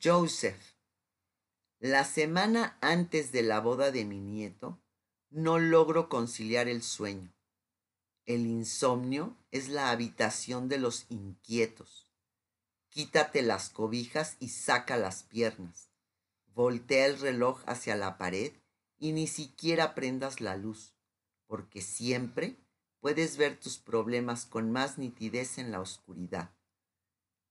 Joseph, la semana antes de la boda de mi nieto, no logro conciliar el sueño. El insomnio es la habitación de los inquietos. Quítate las cobijas y saca las piernas. Voltea el reloj hacia la pared y ni siquiera prendas la luz, porque siempre puedes ver tus problemas con más nitidez en la oscuridad.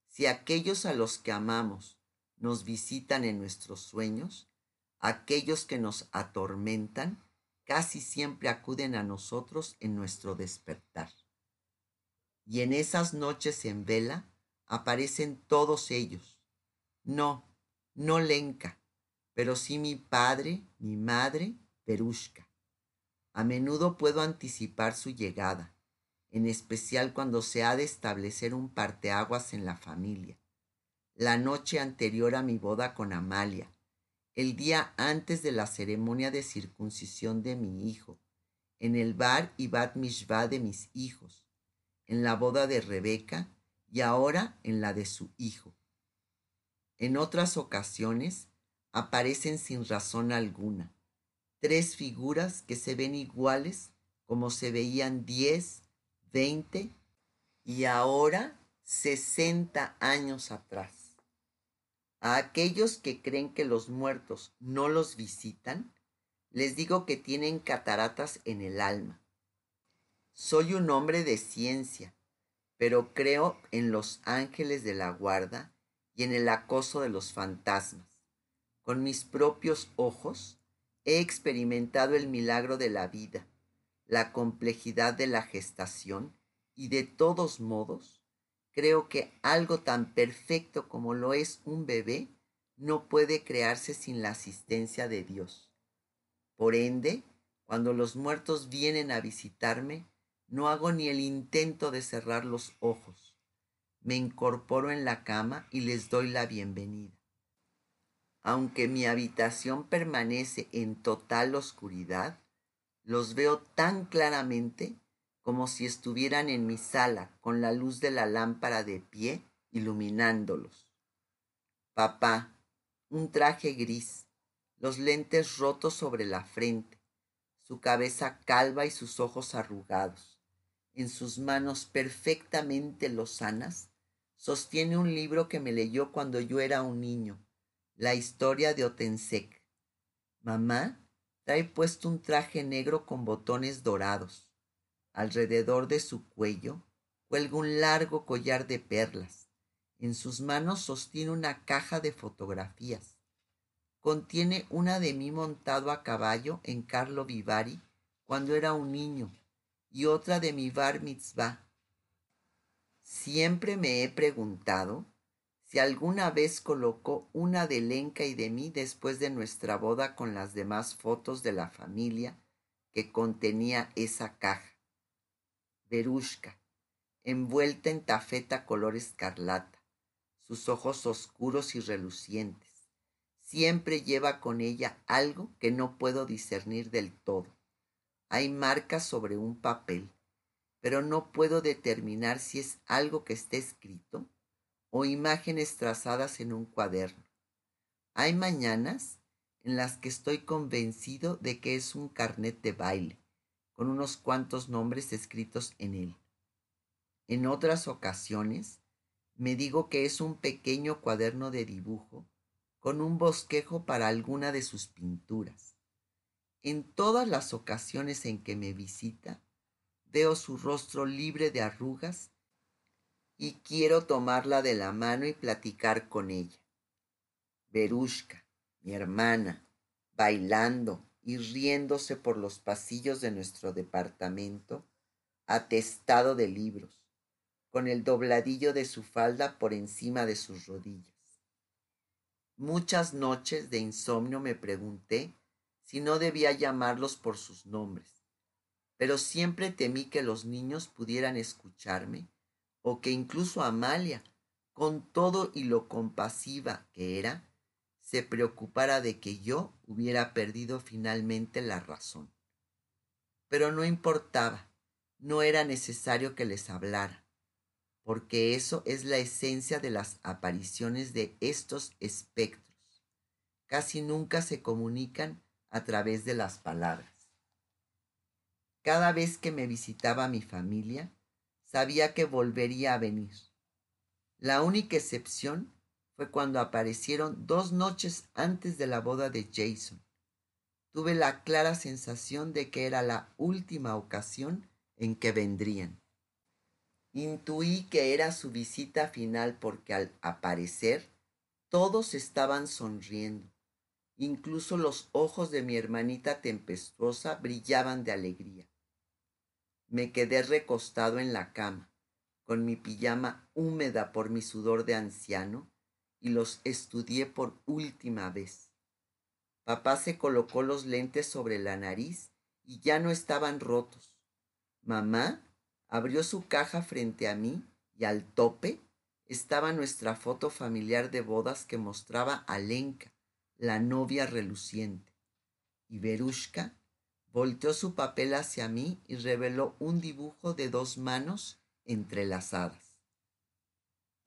Si aquellos a los que amamos nos visitan en nuestros sueños, aquellos que nos atormentan casi siempre acuden a nosotros en nuestro despertar. Y en esas noches en vela aparecen todos ellos. No, no Lenka, pero sí mi padre, mi madre, Perushka. A menudo puedo anticipar su llegada, en especial cuando se ha de establecer un parteaguas en la familia la noche anterior a mi boda con Amalia, el día antes de la ceremonia de circuncisión de mi hijo, en el bar y bat mishvah de mis hijos, en la boda de Rebeca y ahora en la de su hijo. En otras ocasiones aparecen sin razón alguna, tres figuras que se ven iguales como se veían diez, veinte y ahora sesenta años atrás. A aquellos que creen que los muertos no los visitan, les digo que tienen cataratas en el alma. Soy un hombre de ciencia, pero creo en los ángeles de la guarda y en el acoso de los fantasmas. Con mis propios ojos he experimentado el milagro de la vida, la complejidad de la gestación y de todos modos Creo que algo tan perfecto como lo es un bebé no puede crearse sin la asistencia de Dios. Por ende, cuando los muertos vienen a visitarme, no hago ni el intento de cerrar los ojos. Me incorporo en la cama y les doy la bienvenida. Aunque mi habitación permanece en total oscuridad, los veo tan claramente como si estuvieran en mi sala con la luz de la lámpara de pie iluminándolos. Papá, un traje gris, los lentes rotos sobre la frente, su cabeza calva y sus ojos arrugados. En sus manos perfectamente lozanas, sostiene un libro que me leyó cuando yo era un niño, la historia de Otensek. Mamá trae puesto un traje negro con botones dorados Alrededor de su cuello cuelga un largo collar de perlas. En sus manos sostiene una caja de fotografías. Contiene una de mí montado a caballo en Carlo Vivari cuando era un niño y otra de mi bar mitzvah. Siempre me he preguntado si alguna vez colocó una de Lenka y de mí después de nuestra boda con las demás fotos de la familia que contenía esa caja. Verushka, envuelta en tafeta color escarlata, sus ojos oscuros y relucientes. Siempre lleva con ella algo que no puedo discernir del todo. Hay marcas sobre un papel, pero no puedo determinar si es algo que está escrito o imágenes trazadas en un cuaderno. Hay mañanas en las que estoy convencido de que es un carnet de baile con unos cuantos nombres escritos en él. En otras ocasiones me digo que es un pequeño cuaderno de dibujo con un bosquejo para alguna de sus pinturas. En todas las ocasiones en que me visita, veo su rostro libre de arrugas y quiero tomarla de la mano y platicar con ella. Verushka, mi hermana, bailando, y riéndose por los pasillos de nuestro departamento, atestado de libros, con el dobladillo de su falda por encima de sus rodillas. Muchas noches de insomnio me pregunté si no debía llamarlos por sus nombres, pero siempre temí que los niños pudieran escucharme o que incluso Amalia, con todo y lo compasiva que era, se preocupara de que yo hubiera perdido finalmente la razón. Pero no importaba, no era necesario que les hablara. porque eso es la esencia de las apariciones de estos espectros. Casi nunca se comunican a través de las palabras. Cada vez que me visitaba mi familia, sabía que volvería a venir. La única excepción fue cuando aparecieron dos noches antes de la boda de Jason. Tuve la clara sensación de que era la última ocasión en que vendrían. Intuí que era su visita final porque al aparecer todos estaban sonriendo. Incluso los ojos de mi hermanita tempestuosa brillaban de alegría. Me quedé recostado en la cama, con mi pijama húmeda por mi sudor de anciano, y los estudié por última vez. Papá se colocó los lentes sobre la nariz y ya no estaban rotos. Mamá abrió su caja frente a mí y al tope estaba nuestra foto familiar de bodas que mostraba a Lenka, la novia reluciente. Y Berushka volteó su papel hacia mí y reveló un dibujo de dos manos entrelazadas.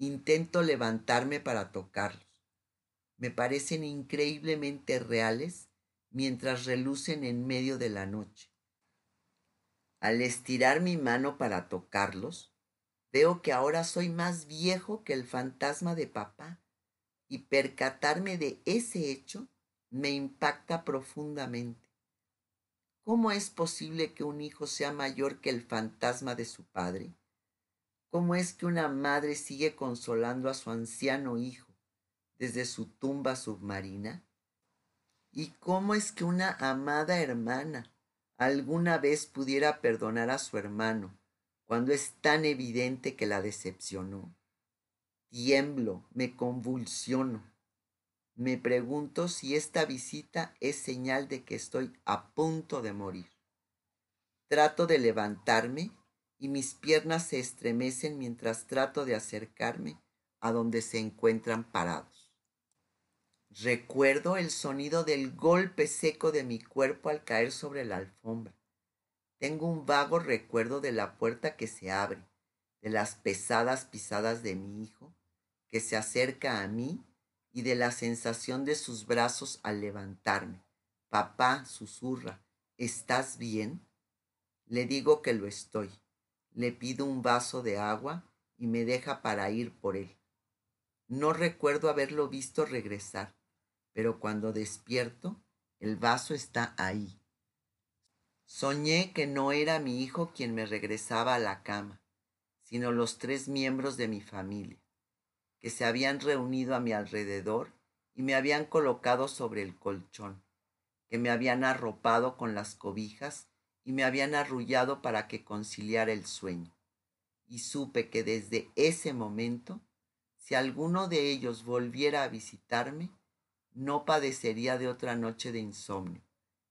Intento levantarme para tocarlos. Me parecen increíblemente reales mientras relucen en medio de la noche. Al estirar mi mano para tocarlos, veo que ahora soy más viejo que el fantasma de papá y percatarme de ese hecho me impacta profundamente. ¿Cómo es posible que un hijo sea mayor que el fantasma de su padre? ¿Cómo es que una madre sigue consolando a su anciano hijo desde su tumba submarina? ¿Y cómo es que una amada hermana alguna vez pudiera perdonar a su hermano cuando es tan evidente que la decepcionó. Tiemblo, me convulsiono. Me pregunto si esta visita es señal de que estoy a punto de morir. Trato de levantarme y mis piernas se estremecen mientras trato de acercarme a donde se encuentran parados. Recuerdo el sonido del golpe seco de mi cuerpo al caer sobre la alfombra. Tengo un vago recuerdo de la puerta que se abre, de las pesadas pisadas de mi hijo, que se acerca a mí, y de la sensación de sus brazos al levantarme. Papá susurra, ¿estás bien? Le digo que lo estoy. Le pido un vaso de agua y me deja para ir por él. No recuerdo haberlo visto regresar pero cuando despierto, el vaso está ahí. Soñé que no era mi hijo quien me regresaba a la cama, sino los tres miembros de mi familia, que se habían reunido a mi alrededor y me habían colocado sobre el colchón, que me habían arropado con las cobijas y me habían arrullado para que conciliara el sueño. Y supe que desde ese momento, si alguno de ellos volviera a visitarme, no padecería de otra noche de insomnio,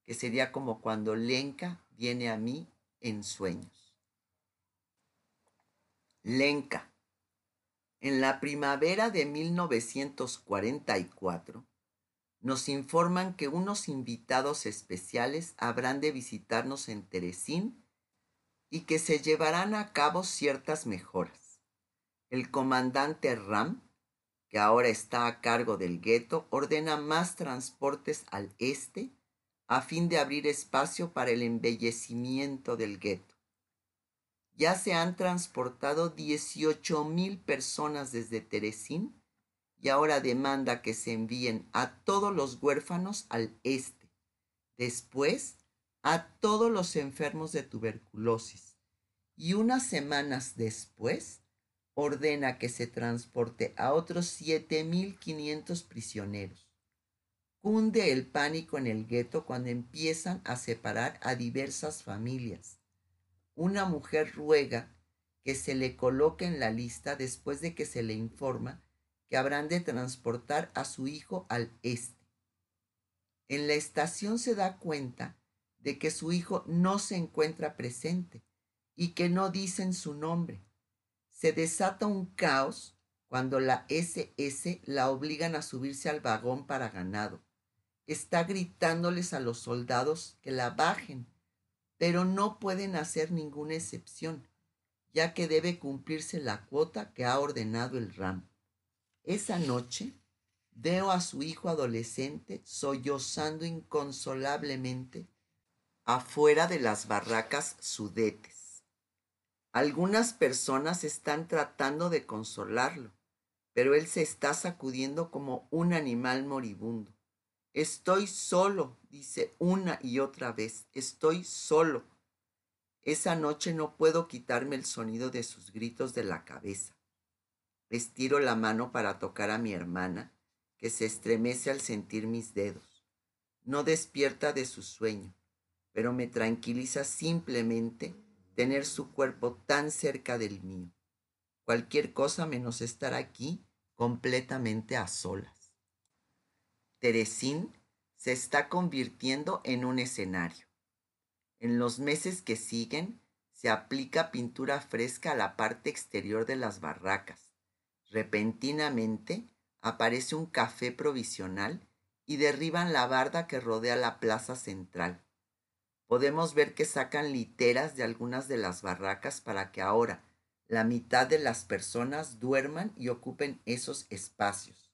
que sería como cuando Lenka viene a mí en sueños. Lenka. En la primavera de 1944, nos informan que unos invitados especiales habrán de visitarnos en Teresín y que se llevarán a cabo ciertas mejoras. El comandante Ram que ahora está a cargo del gueto, ordena más transportes al este a fin de abrir espacio para el embellecimiento del gueto. Ya se han transportado 18 mil personas desde Teresín y ahora demanda que se envíen a todos los huérfanos al este, después a todos los enfermos de tuberculosis y unas semanas después ordena que se transporte a otros 7.500 prisioneros. Cunde el pánico en el gueto cuando empiezan a separar a diversas familias. Una mujer ruega que se le coloque en la lista después de que se le informa que habrán de transportar a su hijo al este. En la estación se da cuenta de que su hijo no se encuentra presente y que no dicen su nombre se desata un caos cuando la SS la obligan a subirse al vagón para ganado. Está gritándoles a los soldados que la bajen, pero no pueden hacer ninguna excepción. ya que debe cumplirse la cuota que ha ordenado el RAM. Esa noche veo a su hijo adolescente sollozando inconsolablemente afuera de las barracas sudetes. Algunas personas están tratando de consolarlo, pero él se está sacudiendo como un animal moribundo. Estoy solo, dice una y otra vez, estoy solo. Esa noche no puedo quitarme el sonido de sus gritos de la cabeza. Estiro la mano para tocar a mi hermana, que se estremece al sentir mis dedos. No despierta de su sueño, pero me tranquiliza simplemente tener su cuerpo tan cerca del mío. Cualquier cosa menos estar aquí completamente a solas. Teresín se está convirtiendo en un escenario. En los meses que siguen, se aplica pintura fresca a la parte exterior de las barracas. Repentinamente aparece un café provisional y derriban la barda que rodea la plaza central. Podemos ver que sacan literas de algunas de las barracas para que ahora la mitad de las personas duerman y ocupen esos espacios.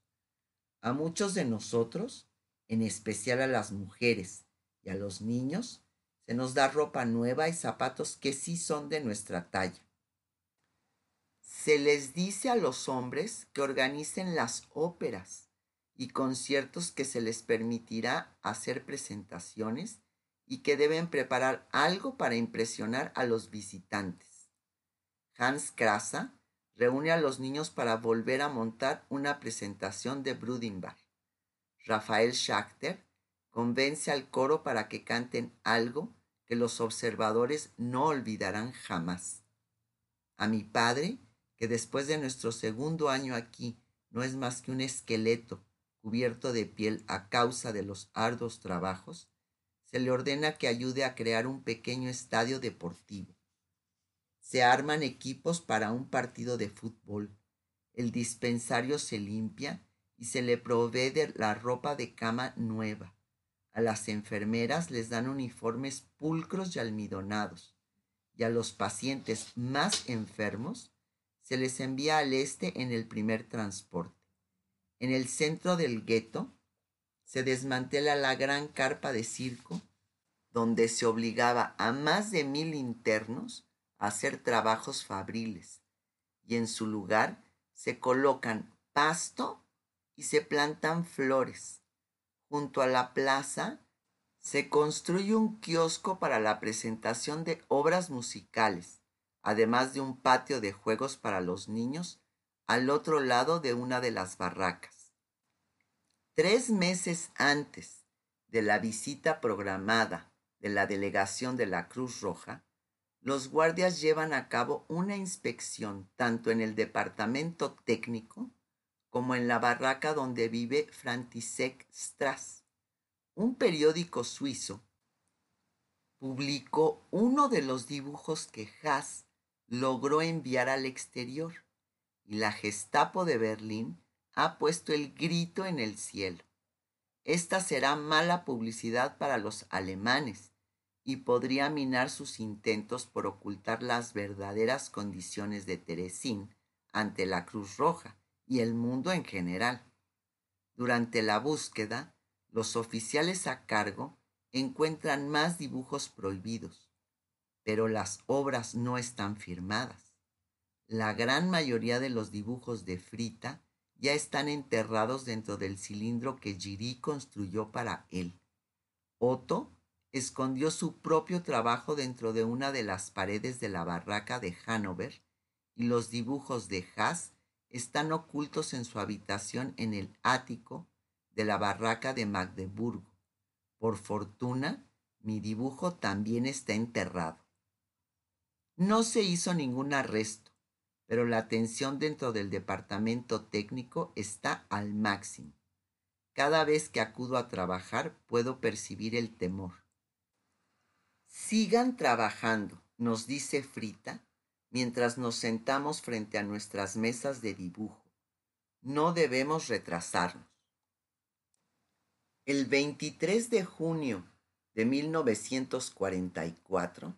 A muchos de nosotros, en especial a las mujeres y a los niños, se nos da ropa nueva y zapatos que sí son de nuestra talla. Se les dice a los hombres que organicen las óperas y conciertos que se les permitirá hacer presentaciones y que deben preparar algo para impresionar a los visitantes. Hans Krasa reúne a los niños para volver a montar una presentación de Brudinbar. Rafael Schachter convence al coro para que canten algo que los observadores no olvidarán jamás. A mi padre, que después de nuestro segundo año aquí no es más que un esqueleto cubierto de piel a causa de los arduos trabajos, se le ordena que ayude a crear un pequeño estadio deportivo. Se arman equipos para un partido de fútbol. El dispensario se limpia y se le provee de la ropa de cama nueva. A las enfermeras les dan uniformes pulcros y almidonados. Y a los pacientes más enfermos se les envía al este en el primer transporte. En el centro del gueto se desmantela la gran carpa de circo donde se obligaba a más de mil internos hacer trabajos fabriles y en su lugar se colocan pasto y se plantan flores. Junto a la plaza se construye un kiosco para la presentación de obras musicales, además de un patio de juegos para los niños al otro lado de una de las barracas. Tres meses antes de la visita programada de la delegación de la Cruz Roja, los guardias llevan a cabo una inspección tanto en el departamento técnico como en la barraca donde vive František Strass. Un periódico suizo publicó uno de los dibujos que Haas logró enviar al exterior y la Gestapo de Berlín ha puesto el grito en el cielo. Esta será mala publicidad para los alemanes y podría minar sus intentos por ocultar las verdaderas condiciones de Teresín ante la Cruz Roja y el mundo en general. Durante la búsqueda, los oficiales a cargo encuentran más dibujos prohibidos, pero las obras no están firmadas. La gran mayoría de los dibujos de Frita ya están enterrados dentro del cilindro que Girí construyó para él. Otto escondió su propio trabajo dentro de una de las paredes de la barraca de Hanover y los dibujos de Haas están ocultos en su habitación en el ático de la barraca de Magdeburgo. Por fortuna, mi dibujo también está enterrado. No se hizo ningún arresto, pero la tensión dentro del departamento técnico está al máximo. Cada vez que acudo a trabajar puedo percibir el temor. Sigan trabajando, nos dice Frita, mientras nos sentamos frente a nuestras mesas de dibujo. No debemos retrasarnos. El 23 de junio de 1944,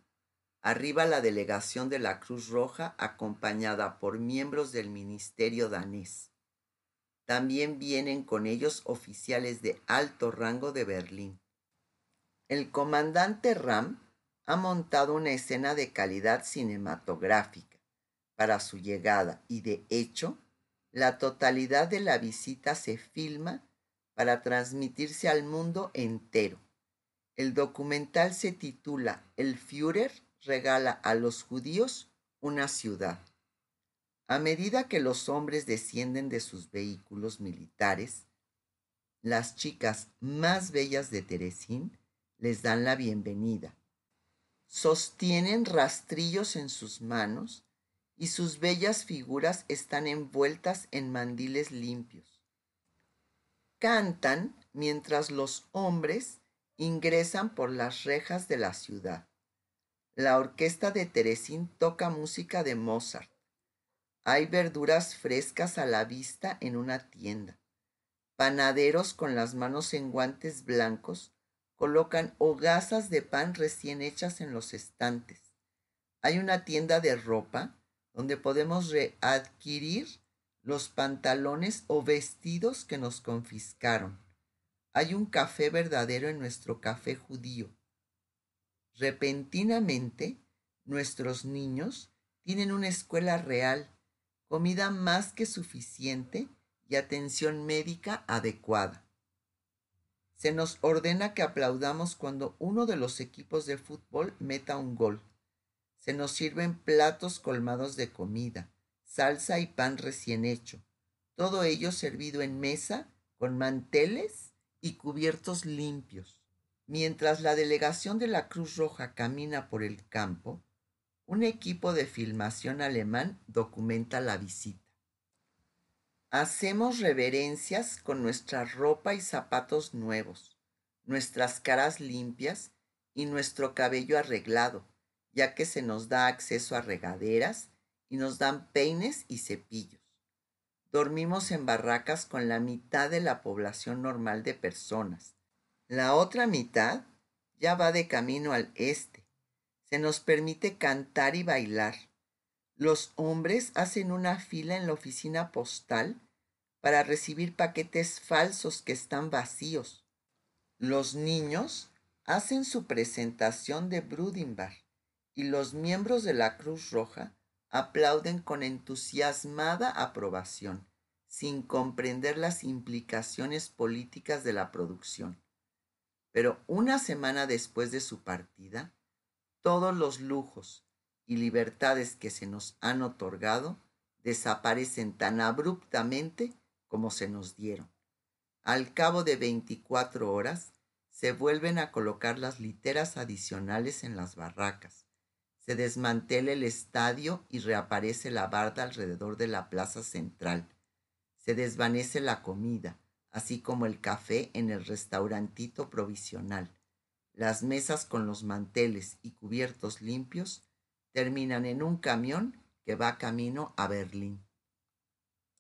Arriba la delegación de la Cruz Roja acompañada por miembros del ministerio danés. También vienen con ellos oficiales de alto rango de Berlín. El comandante Ram ha montado una escena de calidad cinematográfica para su llegada y de hecho la totalidad de la visita se filma para transmitirse al mundo entero. El documental se titula El Führer regala a los judíos una ciudad. A medida que los hombres descienden de sus vehículos militares, las chicas más bellas de Teresín les dan la bienvenida. Sostienen rastrillos en sus manos y sus bellas figuras están envueltas en mandiles limpios. Cantan mientras los hombres ingresan por las rejas de la ciudad. La orquesta de Teresín toca música de Mozart. Hay verduras frescas a la vista en una tienda. Panaderos con las manos en guantes blancos colocan hogazas de pan recién hechas en los estantes. Hay una tienda de ropa donde podemos readquirir los pantalones o vestidos que nos confiscaron. Hay un café verdadero en nuestro café judío. Repentinamente, nuestros niños tienen una escuela real comida más que suficiente y atención médica adecuada. Se nos ordena que aplaudamos cuando uno de los equipos de fútbol meta un gol. Se nos sirven platos colmados de comida, salsa y pan recién hecho, todo ello servido en mesa con manteles y cubiertos limpios. Mientras la delegación de la Cruz Roja camina por el campo, un equipo de filmación alemán documenta la visita. Hacemos reverencias con nuestra ropa y zapatos nuevos, nuestras caras limpias y nuestro cabello arreglado, ya que se nos da acceso a regaderas y nos dan peines y cepillos. Dormimos en barracas con la mitad de la población normal de personas. La otra mitad ya va de camino al este se nos permite cantar y bailar. Los hombres hacen una fila en la oficina postal para recibir paquetes falsos que están vacíos. Los niños hacen su presentación de Brudimbar y los miembros de la Cruz Roja aplauden con entusiasmada aprobación, sin comprender las implicaciones políticas de la producción. Pero una semana después de su partida, todos los lujos y libertades que se nos han otorgado desaparecen tan abruptamente como se nos dieron. Al cabo de 24 horas, se vuelven a colocar las literas adicionales en las barracas. Se desmantela el estadio y reaparece la barda alrededor de la plaza central. Se desvanece la comida, así como el café en el restaurantito provisional. Las mesas con los manteles y cubiertos limpios terminan en un camión que va camino a Berlín.